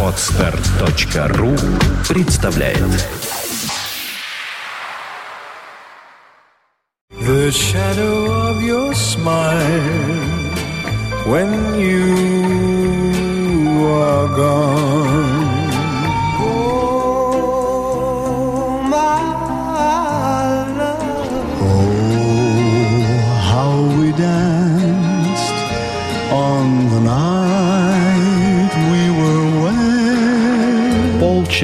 Отстар.ру представляет The shadow of your smile when you are gone.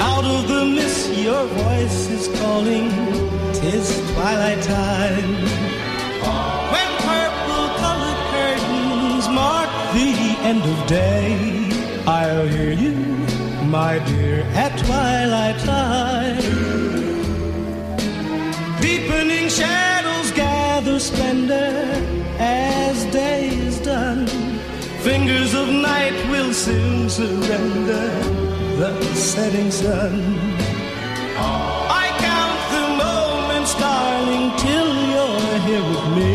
Out of the mist, your voice is calling. Tis twilight time. When purple colored curtains mark the end of day, I'll hear you, my dear, at twilight time. Deepening shadows gather splendor as day is done. Fingers of night will soon surrender the setting sun. I count the moments, darling, till you're here with me.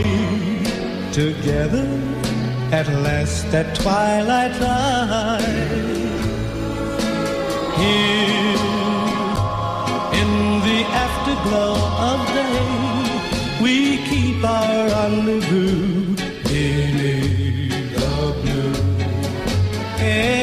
Together at last at twilight time. Here in the afterglow of day, we keep our rendezvous air.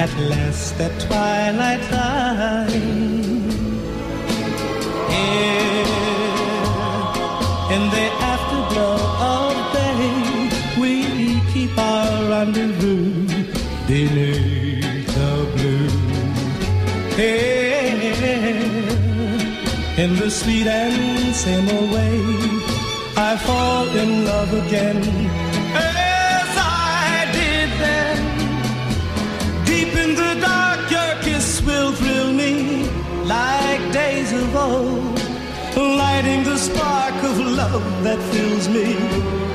at last at twilight time. Here in the afterglow of day, we keep our rendezvous beneath the blue. Here in the sweet and same way, I fall in love again days of old, lighting the spark of love that fills me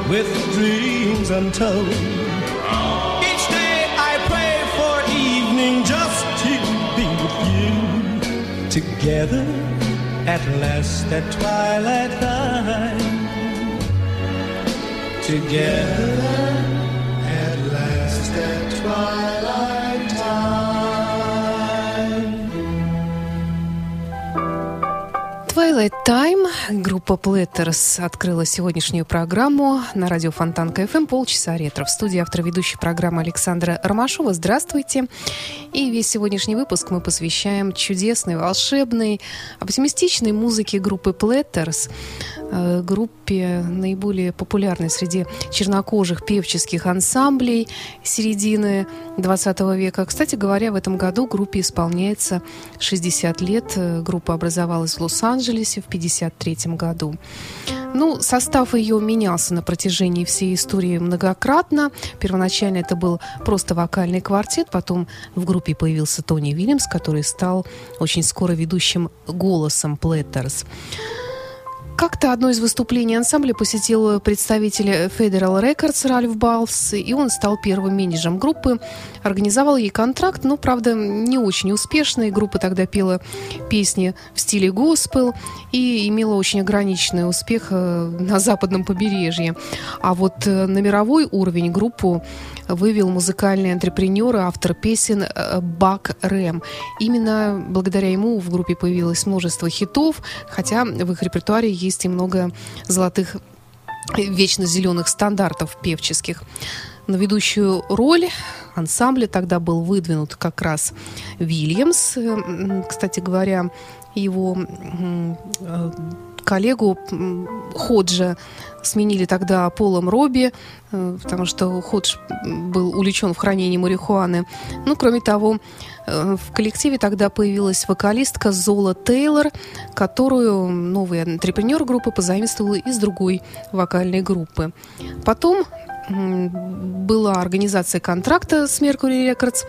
with dreams untold. Each day I pray for evening just to be with you together at last at twilight time. Together at last at twilight Twilight Time. Группа Platters открыла сегодняшнюю программу на радио Фонтанка FM полчаса ретро. В студии автор ведущей программы Александра Ромашова. Здравствуйте. И весь сегодняшний выпуск мы посвящаем чудесной, волшебной, оптимистичной музыке группы Platters. Э, Группе наиболее популярной среди чернокожих певческих ансамблей середины 20 века. Кстати говоря, в этом году группе исполняется 60 лет. Э, Группа образовалась в Лос-Анджелесе в 1953 году. Ну, состав ее менялся на протяжении всей истории многократно. Первоначально это был просто вокальный квартет, потом в группе появился Тони Вильямс, который стал очень скоро ведущим голосом Platters. Как-то одно из выступлений ансамбля посетил представитель Federal Records Ральф Басс, и он стал первым менеджером группы, организовал ей контракт, но, правда, не очень успешный. Группа тогда пела песни в стиле госпел и имела очень ограниченный успех э, на западном побережье. А вот э, на мировой уровень группу вывел музыкальный антрепренер автор песен э, Бак Рэм. Именно благодаря ему в группе появилось множество хитов, хотя в их репертуаре есть и много золотых вечно зеленых стандартов певческих. На ведущую роль ансамбля тогда был выдвинут как раз Вильямс. Кстати говоря, его э, коллегу Ходжа сменили тогда Полом Робби, э, потому что Ходж был увлечен в хранении марихуаны. Ну, кроме того, э, в коллективе тогда появилась вокалистка Зола Тейлор, которую новый антрепренер группы позаимствовал из другой вокальной группы. Потом была организация контракта с Mercury Records,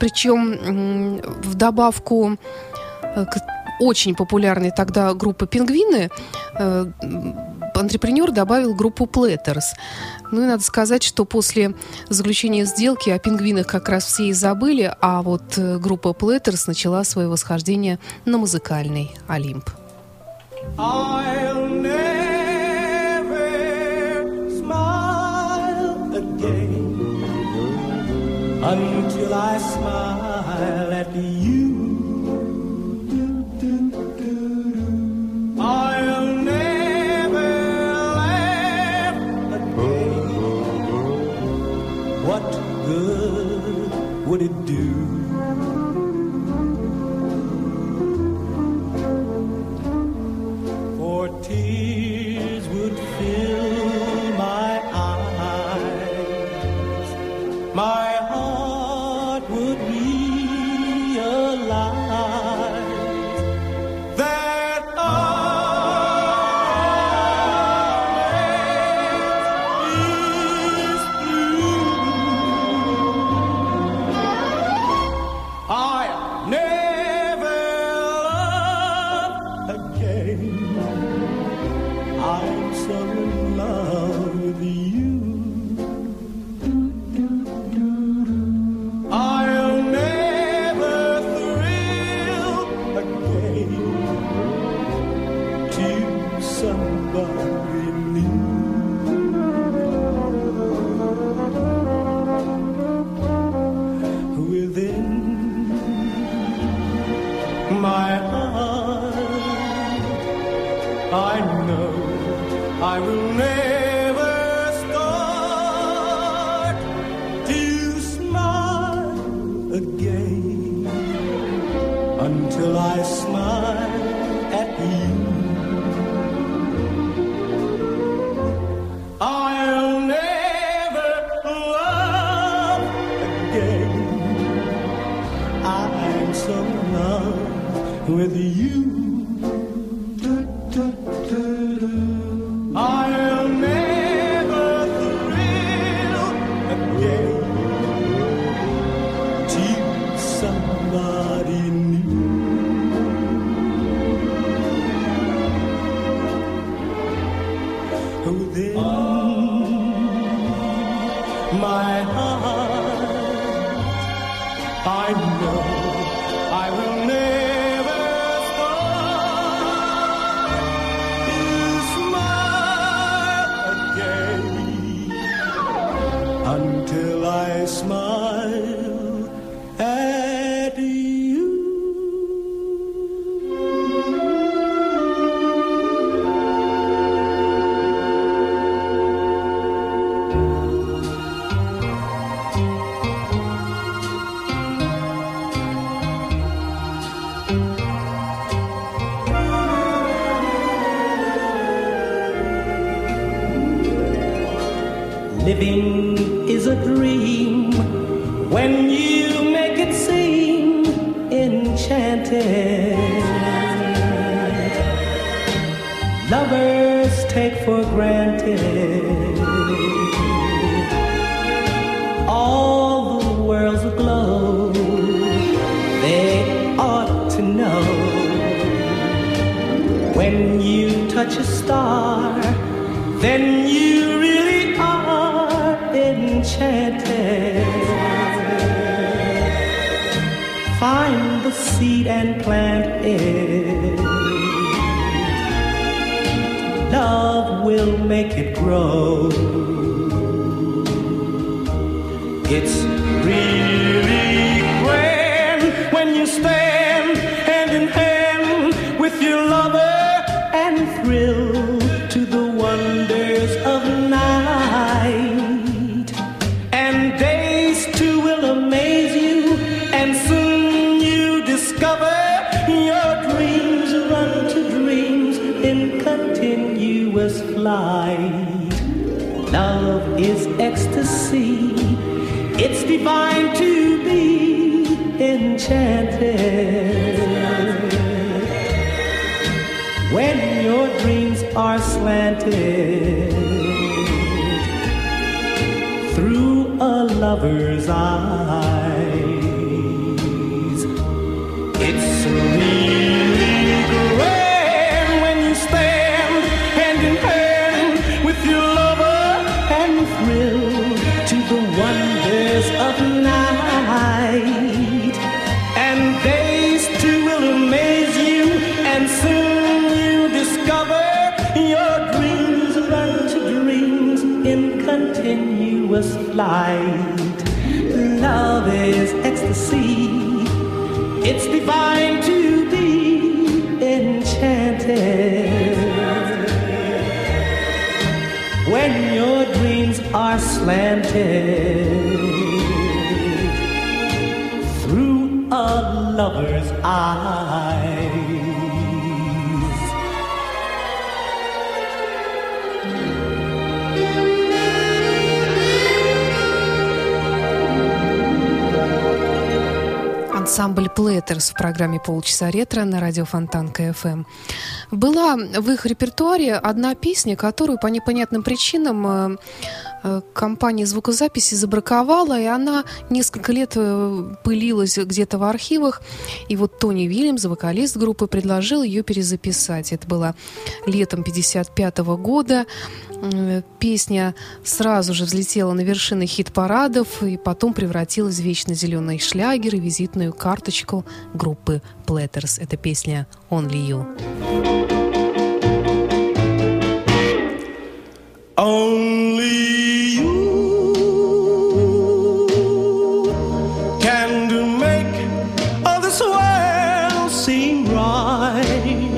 причем в добавку э, к очень популярной тогда группы «Пингвины», э, антрепренер добавил группу «Platters». Ну и надо сказать, что после заключения сделки о пингвинах как раз все и забыли, а вот э, группа «Плеттерс» начала свое восхождение на музыкальный Олимп. I'll never smile again until I smile would it do? My heart, I make it grow. Enchanted. When your dreams are slanted through a lover's eyes, flight. Love is ecstasy. It's divine to be enchanted when your dreams are slanted through a lover's eyes. Ансамбль Platters в программе «Полчаса ретро» на радио Фонтанка FM. Была в их репертуаре одна песня, которую по непонятным причинам э, э, компания звукозаписи забраковала, и она несколько лет э, пылилась где-то в архивах. И вот Тони Вильямс, вокалист группы, предложил ее перезаписать. Это было летом 55 года. М, Песня сразу же взлетела на вершины хит-парадов и потом превратилась в вечно зеленый шлягер и визитную карточку группы Platters. Это песня «Only You». Only you can do make all this world seem right.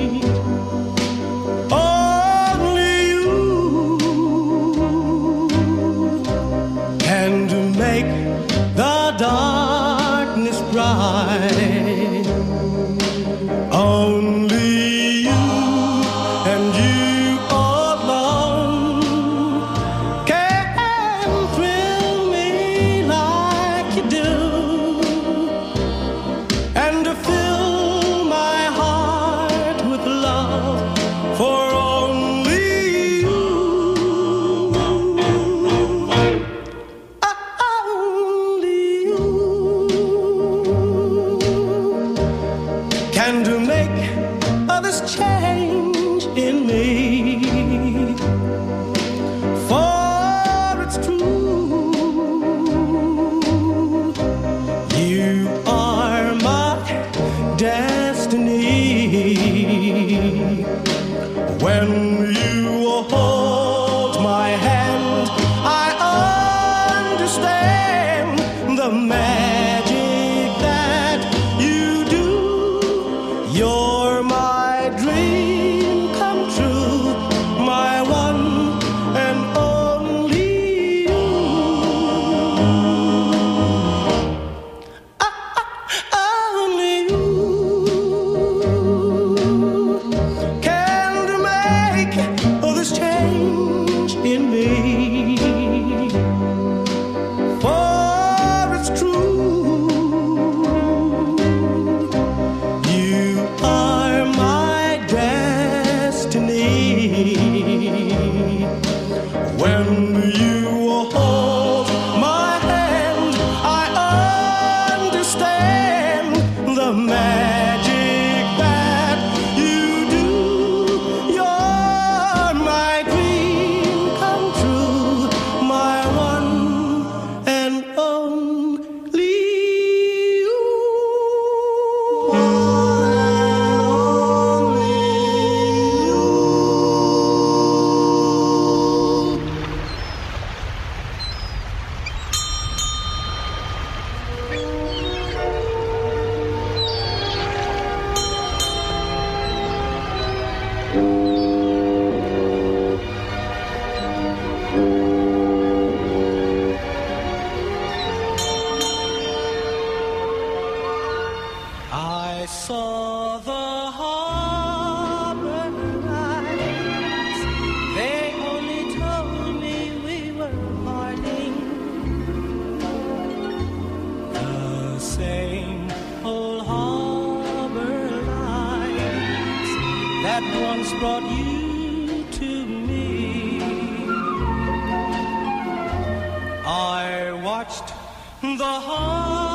watched the heart.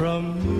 from you.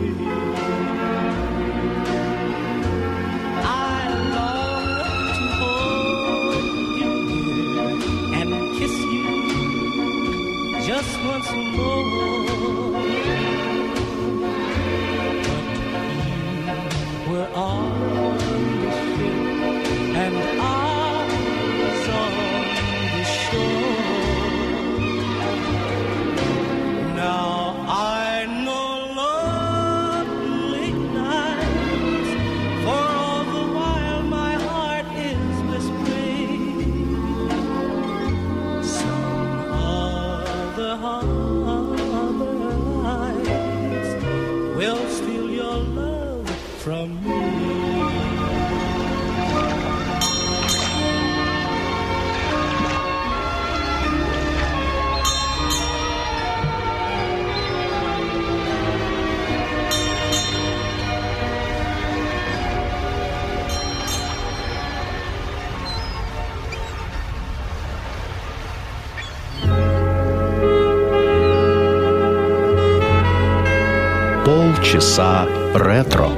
голоса ретро.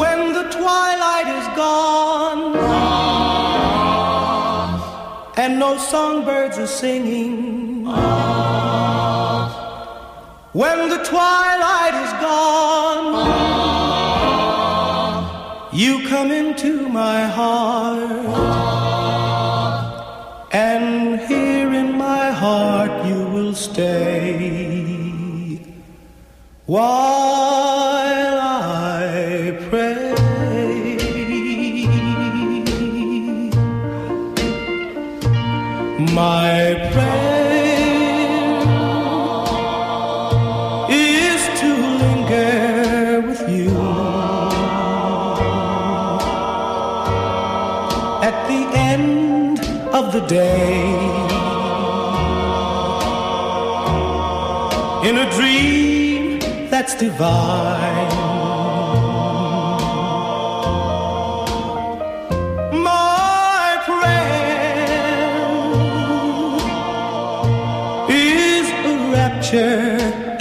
When the twilight is gone and no songbirds are singing. When the twilight is gone, you come into my heart. And here in my heart you will stay while I pray. My prayer is to linger with you at the end of the day in a dream that's divine. My prayer is a rapture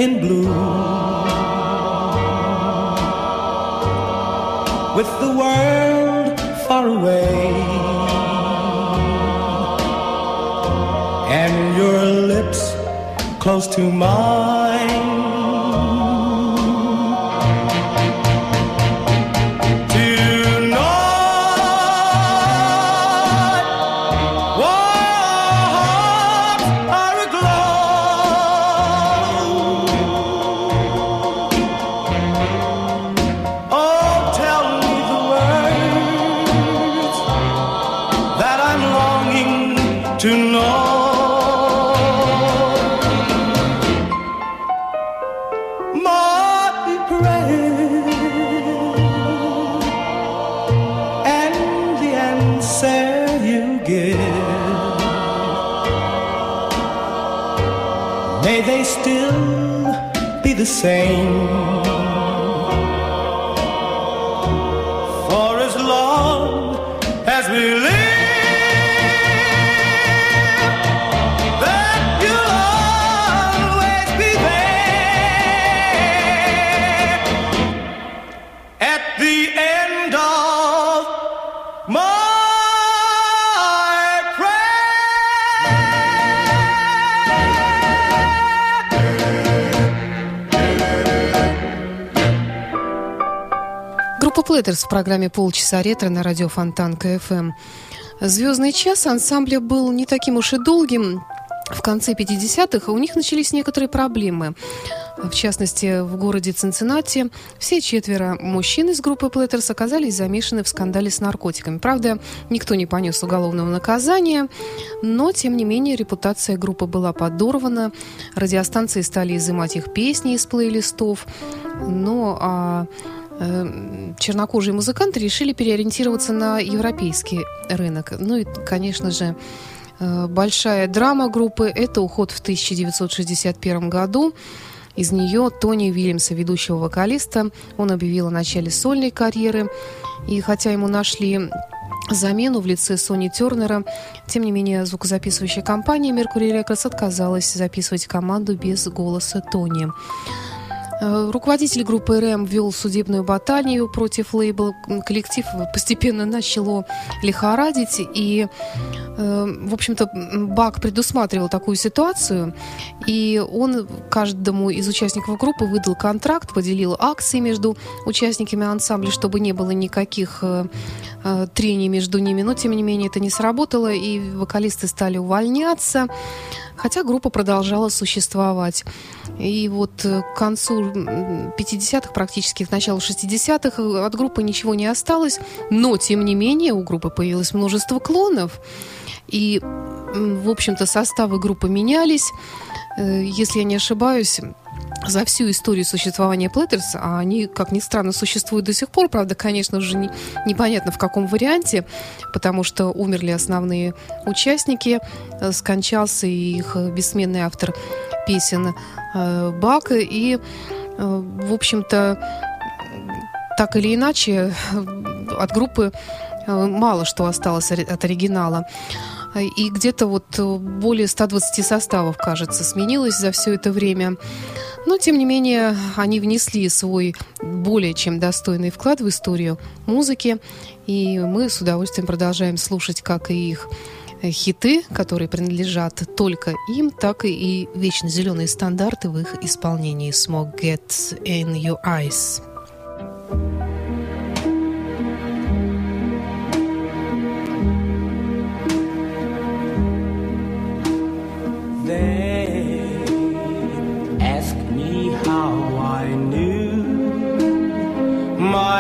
in blue. with the world far away. And your lips close to mine. Platters в программе «Полчаса ретро» на радио Фонтанка FM. «Звездный час» ансамбля был не таким уж и долгим. В конце 50-х у них начались некоторые проблемы. В частности, в городе Цинциннати все четверо мужчин из группы Platters оказались замешаны в скандале с наркотиками. Правда, никто не понес уголовного наказания, но, тем не менее, репутация группы была подорвана. Радиостанции стали изымать их песни из плейлистов. Ну, а чернокожие музыканты решили переориентироваться на европейский рынок. Ну и, конечно же, э, большая драма группы – это уход в 1961 году. Из нее Тони Уильямса, ведущего вокалиста, он объявил о начале сольной карьеры. И хотя ему нашли замену в лице Сони Тернера. Тем не менее, звукозаписывающая компания Mercury Records отказалась записывать команду без голоса Тони. Э, руководитель группы РМ вел судебную баталию против лейбла. Коллектив постепенно начало лихорадить. И, э, в общем-то, Бак предусматривал такую ситуацию. И он каждому из участников группы выдал контракт, поделил акции между участниками ансамбля, чтобы не было никаких э, трений между ними. Но, тем не менее, это не сработало, и вокалисты стали увольняться хотя группа продолжала существовать. И вот к концу 50-х, практически к началу 60-х от группы ничего не осталось, но, тем не менее, у группы появилось множество клонов, и, в общем-то, составы группы менялись. Э, если я не ошибаюсь, за всю историю существования Platters, а они, как ни странно, существуют до сих пор, правда, конечно уже не, непонятно в каком варианте, потому что умерли основные участники, э, скончался их бессменный автор песен э, Бак, и, э, в общем-то, так или иначе, от группы мало что осталось от оригинала. И где-то вот более 120 составов, кажется, сменилось за все это время. Но, тем не менее, они внесли свой более чем достойный вклад в историю музыки. И мы с удовольствием продолжаем слушать как и их хиты, которые принадлежат только им, так и вечно зеленые стандарты в их исполнении «Smoke Gets in Your Eyes».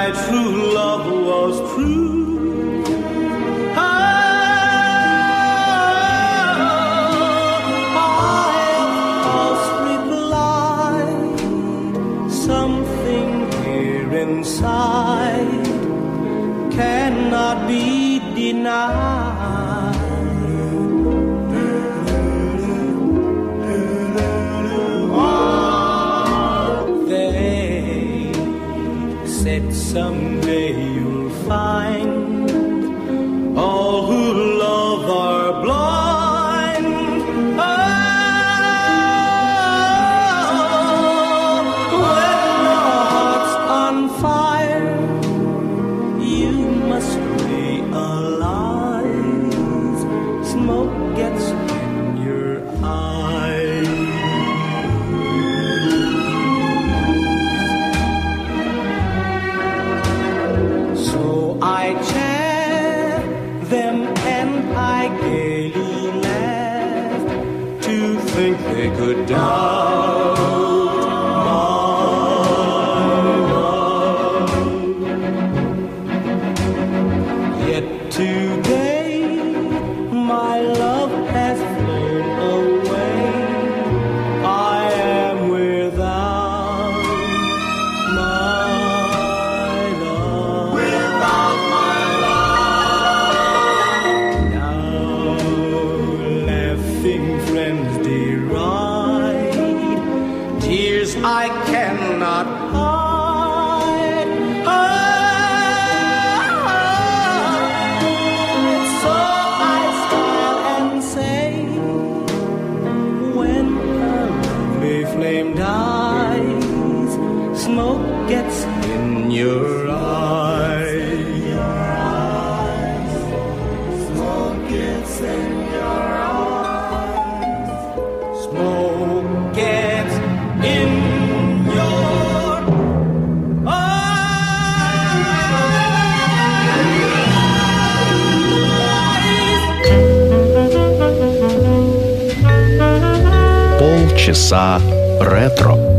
my true love was true. Oh, I must reply. Something here inside cannot be denied. someday you'll find Полчаса ретро.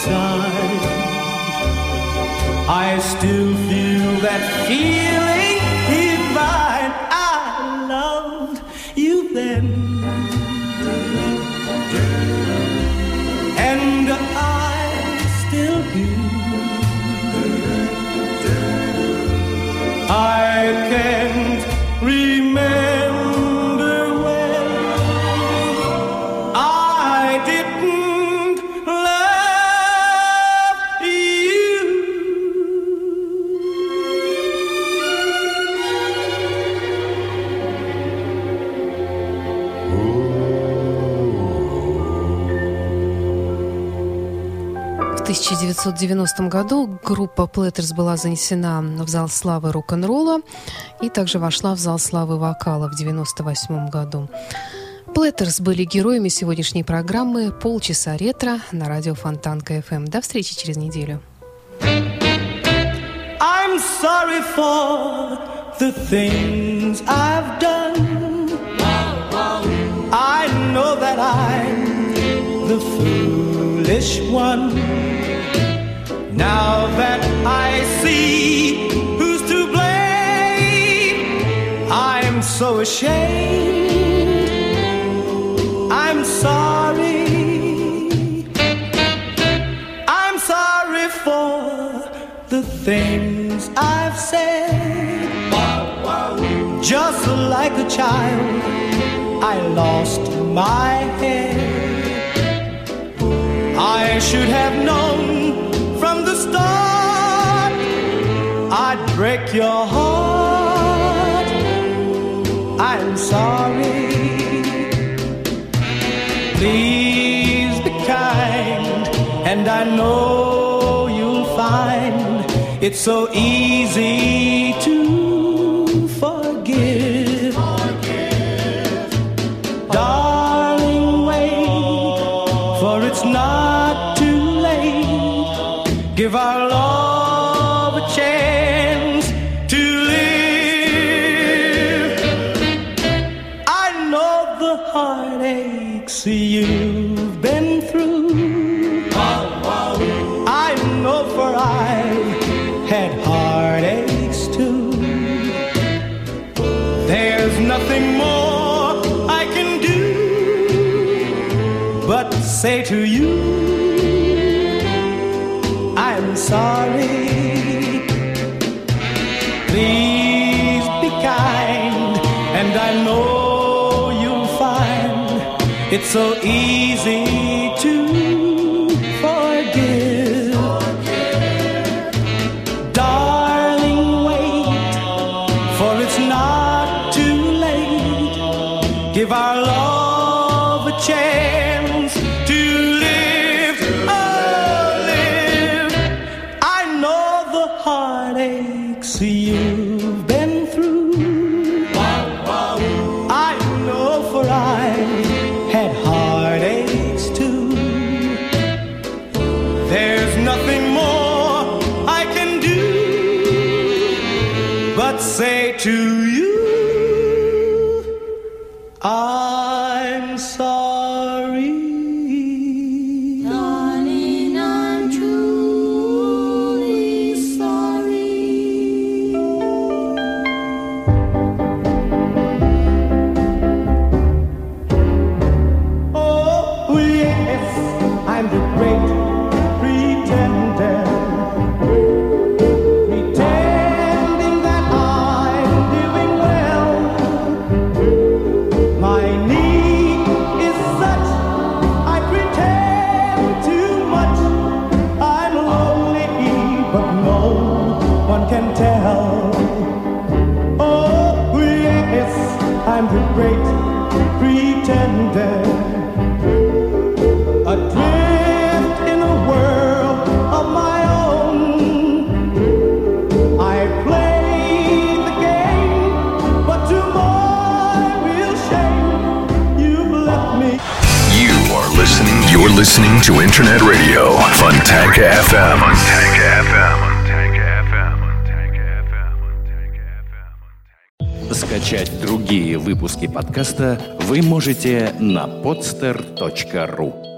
Inside, I still feel that feeling 1990 году группа Platters была занесена в зал славы рок-н-ролла и также вошла в зал славы вокала в 1998 году. Platters были героями сегодняшней программы «Полчаса ретро» на радио Фонтанка FM. До встречи через неделю. I'm sorry for the things I've done. I know that I'm the foolish one. Now that I see who's to blame, I'm so ashamed. I'm sorry. I'm sorry for the things I've said. Just like a child, I lost my head. I should have known break your heart. I'm sorry. Please be kind, and I know you'll find it's so easy to It's so easy to listening to Internet Radio, Fontanka FM. Скачать другие выпуски подкаста вы можете на podster.ru.